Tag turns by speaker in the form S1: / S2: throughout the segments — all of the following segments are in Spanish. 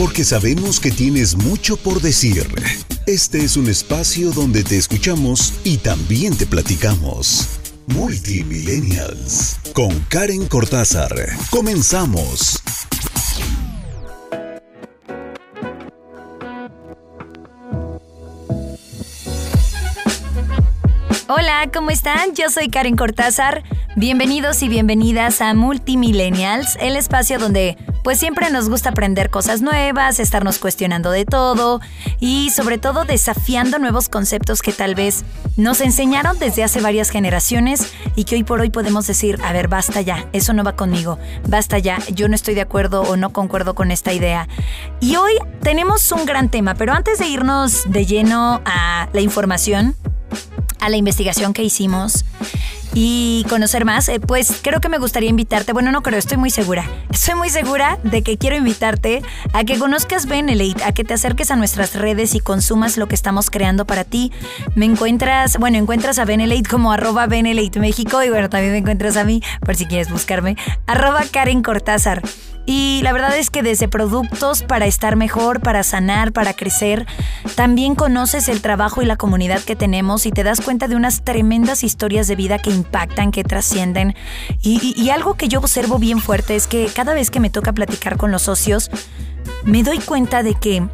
S1: porque sabemos que tienes mucho por decir. Este es un espacio donde te escuchamos y también te platicamos. Multimillennials con Karen Cortázar. Comenzamos.
S2: Hola, ¿cómo están? Yo soy Karen Cortázar. Bienvenidos y bienvenidas a Multimillennials, el espacio donde pues siempre nos gusta aprender cosas nuevas, estarnos cuestionando de todo y sobre todo desafiando nuevos conceptos que tal vez nos enseñaron desde hace varias generaciones y que hoy por hoy podemos decir, a ver, basta ya, eso no va conmigo, basta ya, yo no estoy de acuerdo o no concuerdo con esta idea. Y hoy tenemos un gran tema, pero antes de irnos de lleno a la información, a la investigación que hicimos y conocer más, eh, pues creo que me gustaría invitarte, bueno, no creo, estoy muy segura, estoy muy segura de que quiero invitarte a que conozcas Benelate, a que te acerques a nuestras redes y consumas lo que estamos creando para ti. Me encuentras, bueno, encuentras a Benelate como arroba México y bueno, también me encuentras a mí, por si quieres buscarme, arroba Karen Cortázar. Y la verdad es que desde productos para estar mejor, para sanar, para crecer, también conoces el trabajo y la comunidad que tenemos y te das cuenta de unas tremendas historias de vida que impactan, que trascienden. Y, algo que yo observo bien fuerte es que cada vez que me toca platicar con los socios, me doy cuenta de que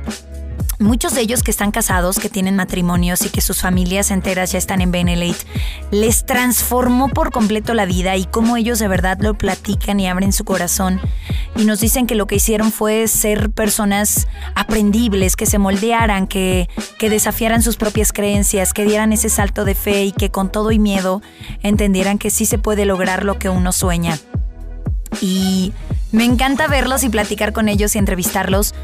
S2: Muchos de ellos que están casados, que tienen matrimonios y que sus familias enteras ya están en Benelate, les transformó por completo la vida y cómo ellos de verdad lo platican y abren su corazón y nos dicen que lo que hicieron fue ser personas aprendibles, que se moldearan, que, que desafiaran sus propias creencias, que dieran ese salto de fe y que con todo y miedo entendieran que sí se puede lograr lo que uno sueña. Y me encanta verlos y platicar con ellos y entrevistarlos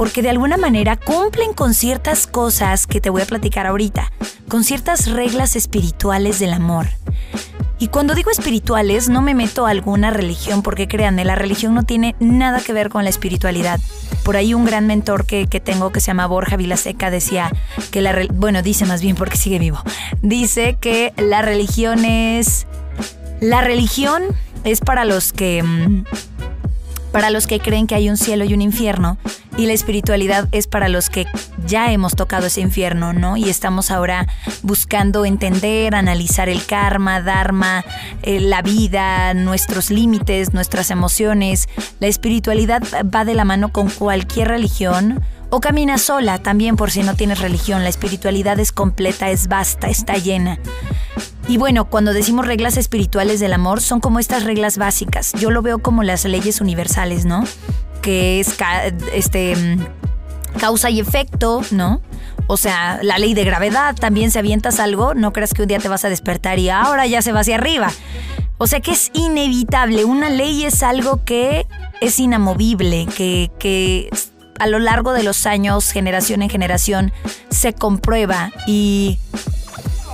S2: porque de alguna manera cumplen con ciertas cosas que te voy a platicar ahorita, con ciertas reglas espirituales del amor. Y cuando digo espirituales, no me meto a alguna religión, porque créanme, la religión no tiene nada que ver con la espiritualidad. Por ahí un gran mentor que, tengo que se llama Borja Vilaseca decía que la... Bueno, dice más bien porque sigue vivo. Dice que la religión es... La religión es para los que... Para los que creen que hay un cielo y un infierno, y la espiritualidad es para los que ya hemos tocado ese infierno, ¿no? Y estamos ahora buscando entender, analizar el karma, dharma, eh, la vida, nuestros límites, nuestras emociones. La espiritualidad va de la mano con cualquier religión. O camina sola también por si no tienes religión. La espiritualidad es completa, es vasta, está llena. Y bueno, cuando decimos reglas espirituales del amor, son como estas reglas básicas. Yo lo veo como las leyes universales, ¿no? Que es este causa y efecto, ¿no? O sea, la ley de gravedad, también si avientas algo, no creas que un día te vas a despertar y ahora ya se va hacia arriba. O sea que es inevitable, una ley es algo que es inamovible, que, que a lo largo de los años, generación en generación, se comprueba y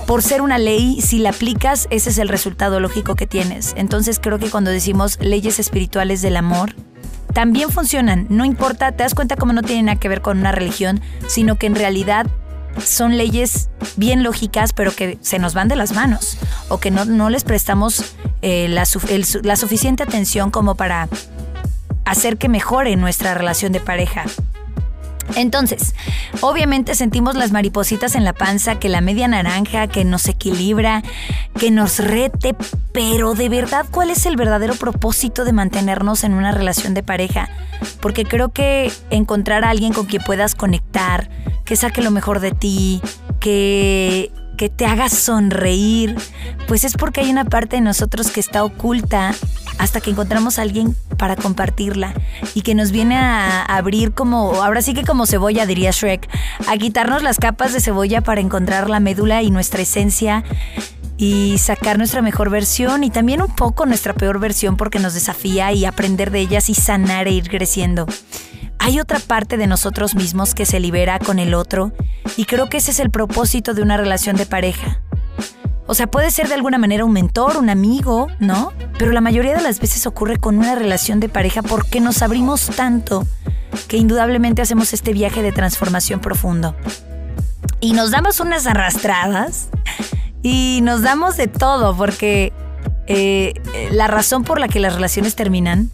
S2: por ser una ley, si la aplicas, ese es el resultado lógico que tienes. Entonces creo que cuando decimos leyes espirituales del amor, también funcionan. No importa, te das cuenta cómo no tienen nada que ver con una religión, sino que en realidad son leyes bien lógicas, pero que se nos van de las manos o que no, les prestamos eh, la, la suficiente atención como para hacer que mejore nuestra relación de pareja. Entonces, obviamente sentimos las maripositas en la panza, que la media naranja, que nos equilibra, que nos rete, pero de verdad, ¿cuál es el verdadero propósito de mantenernos en una relación de pareja? Porque creo que encontrar a alguien con quien puedas conectar, que saque lo mejor de ti, que que te haga sonreír, pues es porque hay una parte de nosotros que está oculta hasta que encontramos a alguien para compartirla y que nos viene a abrir como, ahora sí que como cebolla, diría Shrek, a quitarnos las capas de cebolla para encontrar la médula y nuestra esencia y sacar nuestra mejor versión y también un poco nuestra peor versión porque nos desafía y aprender de ellas y sanar e ir creciendo. Hay otra parte de nosotros mismos que se libera con el otro y creo que ese es el propósito de una relación de pareja o sea, puede ser de alguna manera un mentor, un amigo, ¿no? Pero la mayoría de las veces ocurre con una relación de pareja porque nos abrimos tanto que indudablemente hacemos este viaje de transformación profundo. Y nos damos unas arrastradas y nos damos de todo porque eh, la razón por la que las relaciones terminan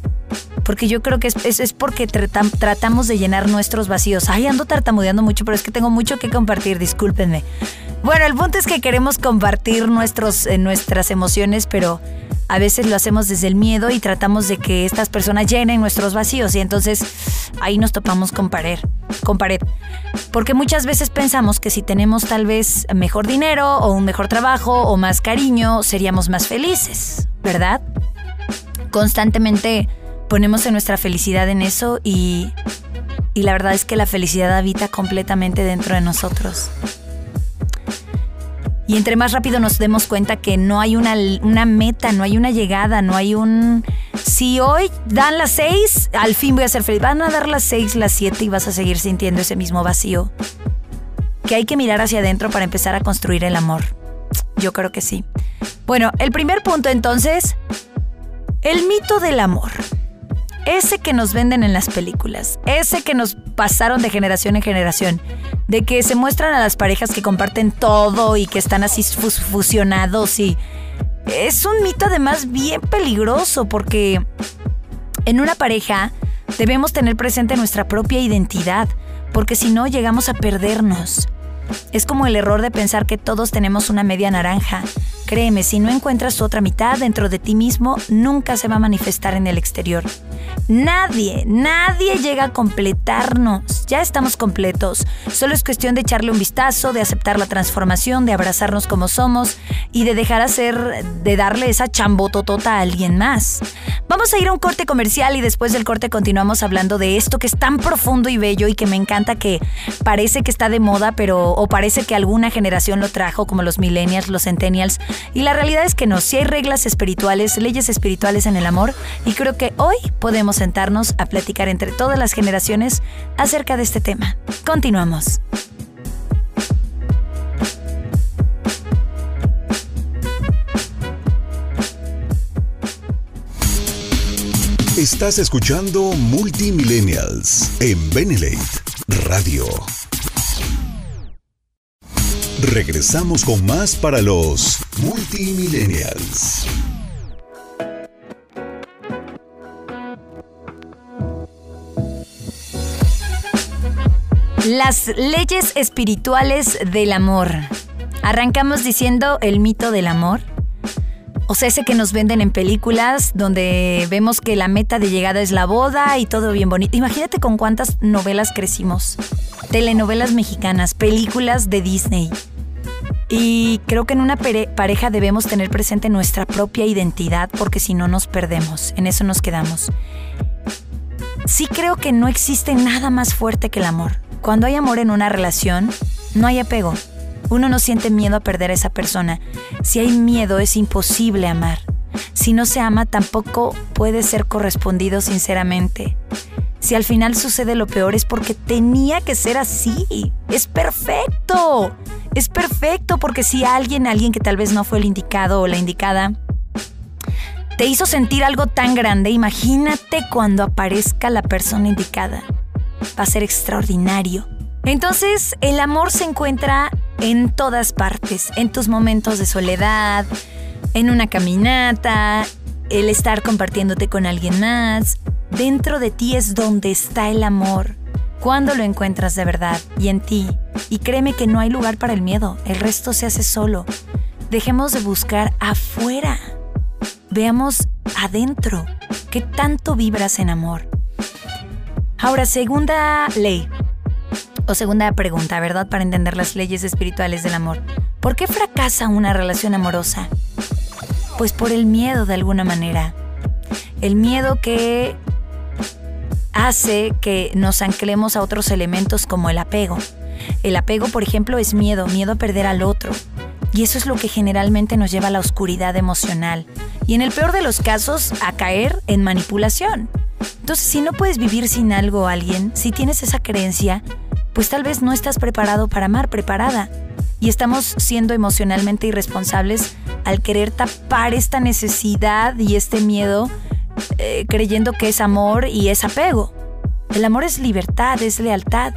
S2: porque yo creo que es, es, porque tratamos de llenar nuestros vacíos. Ay, ando tartamudeando mucho, pero es que tengo mucho que compartir, discúlpenme. Bueno, el punto es que queremos compartir nuestros, eh, nuestras emociones, pero a veces lo hacemos desde el miedo y tratamos de que estas personas llenen nuestros vacíos y entonces ahí nos topamos con pared, con pared. Porque muchas veces pensamos que si tenemos tal vez mejor dinero o un mejor trabajo o más cariño, seríamos más felices, ¿verdad? Constantemente ponemos en nuestra felicidad en eso y, y la verdad es que la felicidad habita completamente dentro de nosotros. Y entre más rápido nos demos cuenta que no hay una, una meta, no hay una llegada, no hay un... Si hoy dan las seis, al fin voy a ser feliz. Van a dar las seis, las siete y vas a seguir sintiendo ese mismo vacío. Que hay que mirar hacia adentro para empezar a construir el amor. Yo creo que sí. Bueno, el primer punto entonces, el mito del amor. Ese que nos venden en las películas, ese que nos pasaron de generación en generación, de que se muestran a las parejas que comparten todo y que están así fusionados y es un mito además bien peligroso porque en una pareja debemos tener presente nuestra propia identidad, porque si no llegamos a perdernos. Es como el error de pensar que todos tenemos una media naranja. Créeme, si no encuentras tu otra mitad dentro de ti mismo, nunca se va a manifestar en el exterior. Nadie, nadie llega a completarnos. Ya estamos completos. Solo es cuestión de echarle un vistazo, de aceptar la transformación, de abrazarnos como somos y de dejar hacer, de darle esa chambototota a alguien más. Vamos a ir a un corte comercial y después del corte continuamos hablando de esto que es tan profundo y bello y que me encanta que parece que está de moda, pero o parece que alguna generación lo trajo como los millennials, los centennials. Y la realidad es que no, si hay reglas espirituales, leyes espirituales en el amor y creo que hoy podemos sentarnos a platicar entre todas las generaciones acerca de este tema. Continuamos.
S1: Estás escuchando Multimillennials en Benelate Radio. Regresamos con más para los Multimillennials.
S2: Las leyes espirituales del amor. Arrancamos diciendo el mito del amor. O sea, ese que nos venden en películas donde vemos que la meta de llegada es la boda y todo bien bonito. Imagínate con cuántas novelas crecimos. Telenovelas mexicanas, películas de Disney. Y creo que en una pareja debemos tener presente nuestra propia identidad porque si no nos perdemos, en eso nos quedamos. Sí creo que no existe nada más fuerte que el amor. Cuando hay amor en una relación, no hay apego. Uno no siente miedo a perder a esa persona. Si hay miedo, es imposible amar. Si no se ama, tampoco puede ser correspondido sinceramente. Si al final sucede lo peor es porque tenía que ser así. Es perfecto. Es perfecto porque si alguien, alguien que tal vez no fue el indicado o la indicada, te hizo sentir algo tan grande, imagínate cuando aparezca la persona indicada va a ser extraordinario. Entonces, el amor se encuentra en todas partes, en tus momentos de soledad, en una caminata, el estar compartiéndote con alguien más. Dentro de ti es donde está el amor. Cuando lo encuentras de verdad y en ti. Y créeme que no hay lugar para el miedo, el resto se hace solo. Dejemos de buscar afuera. Veamos adentro. ¿Qué tanto vibras en amor? Ahora, segunda ley, o segunda pregunta, ¿verdad? Para entender las leyes espirituales del amor. ¿Por qué fracasa una relación amorosa? Pues por el miedo de alguna manera. El miedo que hace que nos anclemos a otros elementos como el apego. El apego, por ejemplo, es miedo, miedo a perder al otro. Y eso es lo que generalmente nos lleva a la oscuridad emocional. Y en el peor de los casos, a caer en manipulación. Entonces, si no puedes vivir sin algo o alguien, si tienes esa creencia, pues tal vez no estás preparado para amar, preparada. Y estamos siendo emocionalmente irresponsables al querer tapar esta necesidad y este miedo eh, creyendo que es amor y es apego. El amor es libertad, es lealtad.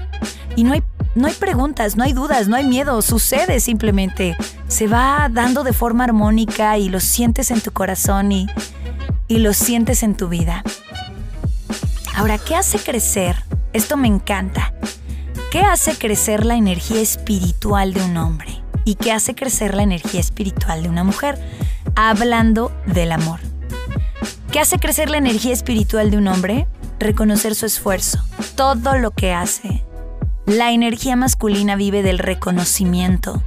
S2: Y no hay, no hay preguntas, no hay dudas, no hay miedo, sucede simplemente. Se va dando de forma armónica y lo sientes en tu corazón y, y lo sientes en tu vida. Ahora, ¿qué hace crecer? Esto me encanta. ¿Qué hace crecer la energía espiritual de un hombre? ¿Y qué hace crecer la energía espiritual de una mujer? Hablando del amor. ¿Qué hace crecer la energía espiritual de un hombre? Reconocer su esfuerzo, todo lo que hace. La energía masculina vive del reconocimiento.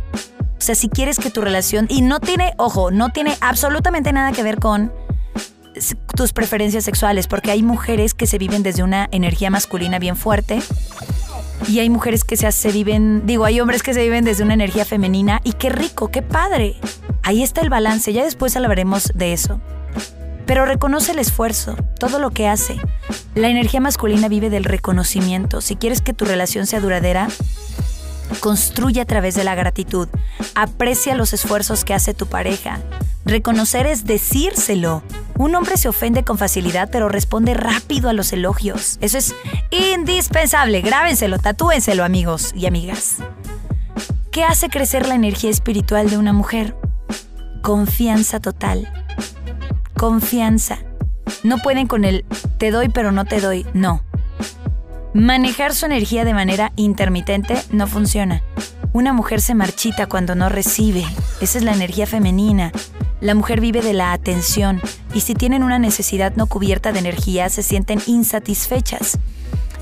S2: O sea, si quieres que tu relación, y no tiene, ojo, no tiene absolutamente nada que ver con tus preferencias sexuales, porque hay mujeres que se viven desde una energía masculina bien fuerte y hay mujeres que se, se viven, digo, hay hombres que se viven desde una energía femenina y qué rico, qué padre. Ahí está el balance, ya después hablaremos de eso. Pero reconoce el esfuerzo, todo lo que hace. La energía masculina vive del reconocimiento. Si quieres que tu relación sea duradera, construye a través de la gratitud. Aprecia los esfuerzos que hace tu pareja. Reconocer es decírselo. Un hombre se ofende con facilidad, pero responde rápido a los elogios. Eso es indispensable. Grábenselo, tatúenselo, amigos y amigas. ¿Qué hace crecer la energía espiritual de una mujer? Confianza total. Confianza. No pueden con el te doy pero no te doy. No. Manejar su energía de manera intermitente no funciona. Una mujer se marchita cuando no recibe. Esa es la energía femenina. La mujer vive de la atención y si tienen una necesidad no cubierta de energía se sienten insatisfechas.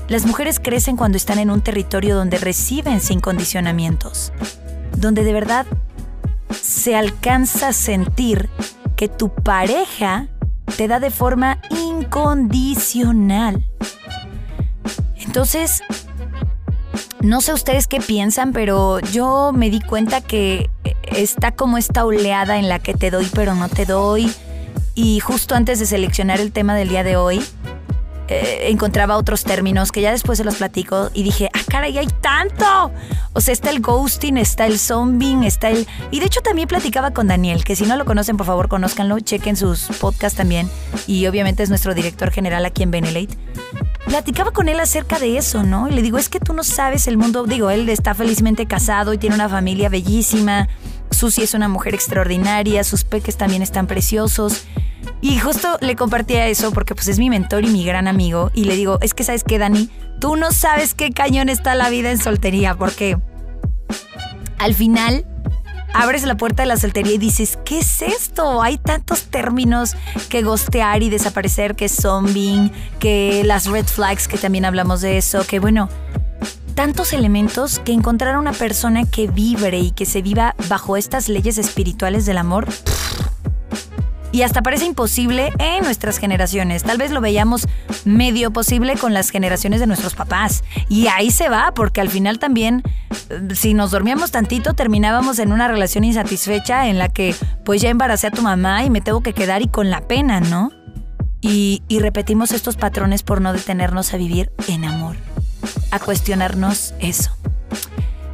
S2: Las mujeres crecen cuando están en un territorio donde reciben sin condicionamientos, donde de verdad se alcanza a sentir que tu pareja te da de forma incondicional. Entonces, no sé ustedes qué piensan, pero yo me di cuenta que está como esta oleada en la que te doy pero no te doy. Y justo antes de seleccionar el tema del día de hoy, eh, encontraba otros términos que ya después se los platico y dije, ah, caray, hay tanto. O sea, está el ghosting, está el zombing, está el... Y de hecho también platicaba con Daniel, que si no lo conocen, por favor, conózcanlo, chequen sus podcasts también. Y obviamente es nuestro director general aquí en Benelate. Platicaba con él acerca de eso, ¿no? Y le digo, es que tú no sabes el mundo, digo, él está felizmente casado y tiene una familia bellísima Susi es una mujer extraordinaria, sus peques también están preciosos. Y justo le compartía eso porque pues es mi mentor y mi gran amigo. Y le digo, es que sabes qué, Dani, tú no sabes qué cañón está la vida en soltería porque al final abres la puerta de la soltería y dices, ¿qué es esto? Hay tantos términos que gostear y desaparecer, que zombing, que las red flags, que también hablamos de eso, que bueno, tantos elementos que encontrar a una persona que vibre y que se viva bajo estas leyes espirituales del amor. Y hasta parece imposible en nuestras generaciones. Tal vez lo veíamos medio posible con las generaciones de nuestros papás. Y ahí se va, porque al final también, eh, si nos dormíamos tantito, terminábamos en una relación insatisfecha en la que, pues ya embaracé a tu mamá y me tengo que quedar y con la pena, ¿no? Y, y repetimos estos patrones por no detenernos a vivir en amor a cuestionarnos eso.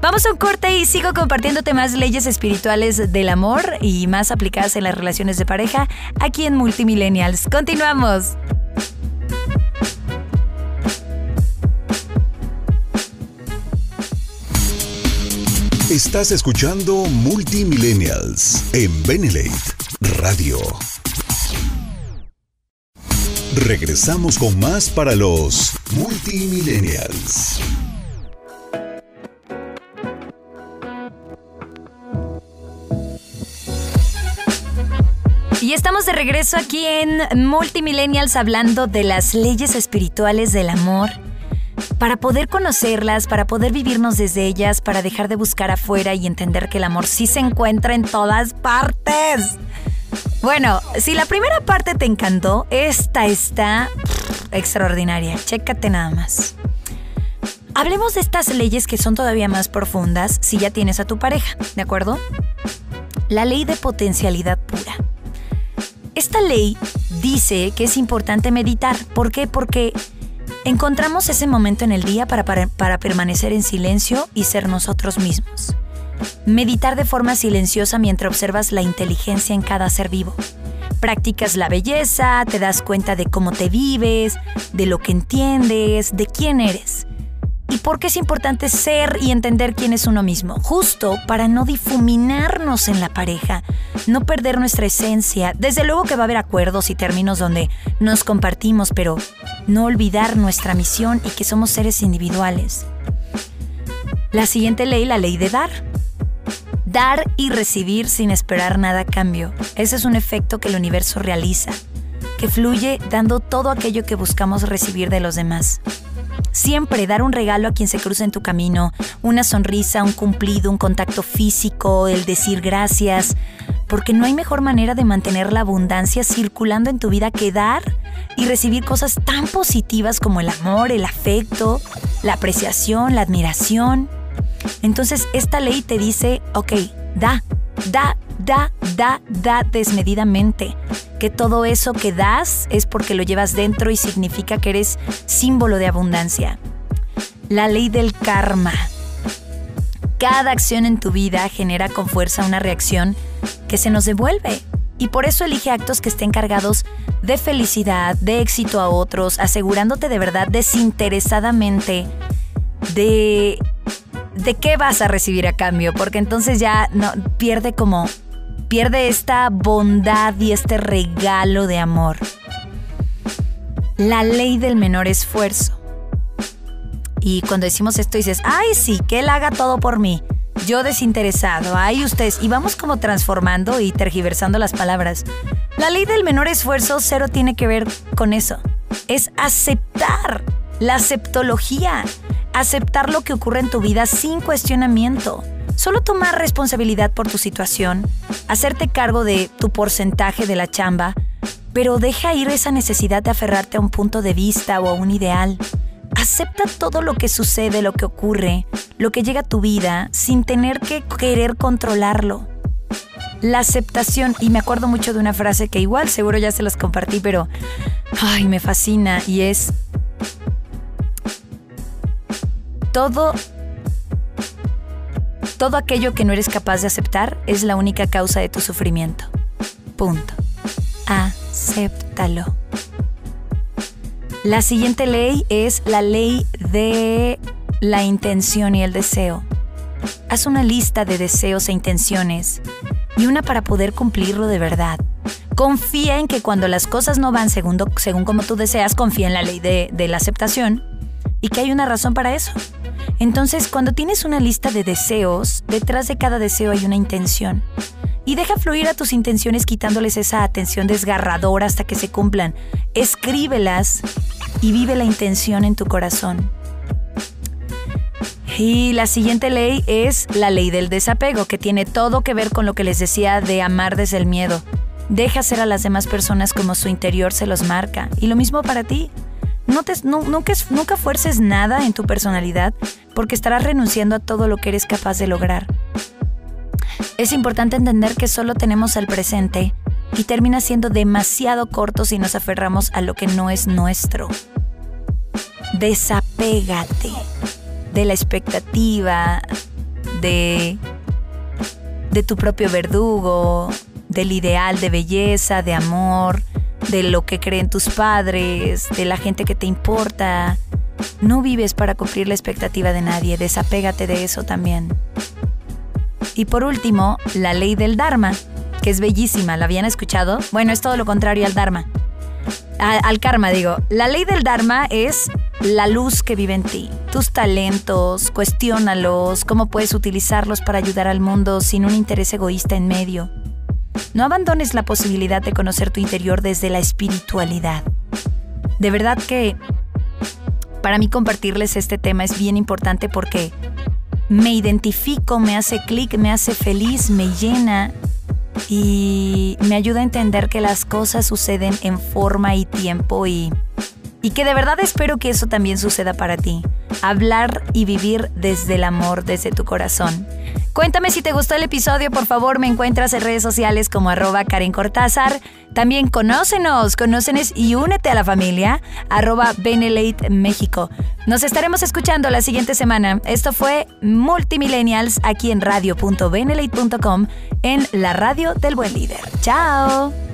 S2: Vamos a un corte y sigo compartiéndote más leyes espirituales del amor y más aplicadas en las relaciones de pareja aquí en Multimillennials. Continuamos.
S1: Estás escuchando Multimillennials en Benelate Radio. Regresamos con más para los multimillennials.
S2: Y estamos de regreso aquí en Multimillennials hablando de las leyes espirituales del amor. Para poder conocerlas, para poder vivirnos desde ellas, para dejar de buscar afuera y entender que el amor sí se encuentra en todas partes. Bueno, si la primera parte te encantó, esta está extraordinaria. Chécate nada más. Hablemos de estas leyes que son todavía más profundas si ya tienes a tu pareja, ¿de acuerdo? La ley de potencialidad pura. Esta ley dice que es importante meditar. ¿Por qué? Porque encontramos ese momento en el día para, para, para permanecer en silencio y ser nosotros mismos. Meditar de forma silenciosa mientras observas la inteligencia en cada ser vivo. Practicas la belleza, te das cuenta de cómo te vives, de lo que entiendes, de quién eres. ¿Y por qué es importante ser y entender quién es uno mismo? Justo para no difuminarnos en la pareja, no perder nuestra esencia. Desde luego que va a haber acuerdos y términos donde nos compartimos, pero no olvidar nuestra misión y que somos seres individuales. La siguiente ley, la ley de dar. Dar y recibir sin esperar nada a cambio. Ese es un efecto que el universo realiza, que fluye dando todo aquello que buscamos recibir de los demás. Siempre dar un regalo a quien se cruza en tu camino, una sonrisa, un cumplido, un contacto físico, el decir gracias, porque no hay mejor manera de mantener la abundancia circulando en tu vida que dar y recibir cosas tan positivas como el amor, el afecto, la apreciación, la admiración. Entonces esta ley te dice, ok, da, da, da, da, da desmedidamente. Que todo eso que das es porque lo llevas dentro y significa que eres símbolo de abundancia. La ley del karma. Cada acción en tu vida genera con fuerza una reacción que se nos devuelve. Y por eso elige actos que estén cargados de felicidad, de éxito a otros, asegurándote de verdad desinteresadamente de de qué vas a recibir a cambio, porque entonces ya no pierde como pierde esta bondad y este regalo de amor. La ley del menor esfuerzo. Y cuando decimos esto dices, ay sí, que él haga todo por mí. Yo desinteresado, ay ustedes. Y vamos como transformando y tergiversando las palabras. La ley del menor esfuerzo cero tiene que ver con eso. Es aceptar la aceptología aceptar lo que ocurre en tu vida sin cuestionamiento. Solo tomar responsabilidad por tu situación, hacerte cargo de tu porcentaje de la chamba, pero deja ir esa necesidad de aferrarte a un punto de vista o a un ideal. Acepta todo lo que sucede, lo que ocurre, lo que llega a tu vida, sin tener que querer controlarlo. La aceptación, y me acuerdo mucho de una frase que igual seguro ya se las compartí, pero ay, me fascina, y es, todo todo aquello que no eres capaz de aceptar es la única causa de tu sufrimiento. Punto. Acéptalo. La siguiente ley es la ley de la intención y el deseo. Haz una lista de deseos e intenciones y una para poder cumplirlo de verdad. Confía en que cuando las cosas no van según, según como tú deseas, confía en la ley de, de la aceptación y que hay una razón para eso. Entonces, cuando tienes una lista de deseos, detrás de cada deseo hay una intención. Y deja fluir a tus intenciones quitándoles esa atención desgarradora hasta que se cumplan. Escríbelas y vive la intención en tu corazón. Y la siguiente ley es la ley del desapego, que tiene todo que ver con lo que les decía de amar desde el miedo. Deja ser a las demás personas como su interior se los marca. Y lo mismo para ti. No te, nunca, fuerces nada en tu personalidad porque estarás renunciando a todo lo que eres capaz de lograr. Es importante entender que solo tenemos el presente y termina siendo demasiado corto si nos aferramos a lo que no es nuestro. Desapégate de la expectativa, de, de tu propio verdugo, del ideal de belleza, de amor, de lo que creen tus padres, de la gente que te importa. No vives para cumplir la expectativa de nadie, desapégate de eso también. Y por último, la ley del Dharma, que es bellísima, ¿la habían escuchado? Bueno, es todo lo contrario al Dharma. al karma digo, la ley del Dharma es la luz que vive en ti, tus talentos, cuestiónalos, cómo puedes utilizarlos para ayudar al mundo sin un interés egoísta en medio. No abandones la posibilidad de conocer tu interior desde la espiritualidad. De verdad que para mí compartirles este tema es bien importante porque me identifico, me hace clic, me hace feliz, me llena y me ayuda a entender que las cosas suceden en forma y tiempo y, y que de verdad espero que eso también suceda para ti. Hablar y vivir desde el amor, desde tu corazón. Cuéntame si te gustó el episodio, por favor, me encuentras en redes sociales como arroba Karen Cortázar. También conócenos, conócenos y únete a la familia, arroba Benelate México. Nos estaremos escuchando la siguiente semana. Esto fue Multimillennials aquí en radio.benelate.com en la radio del buen líder. ¡Chao!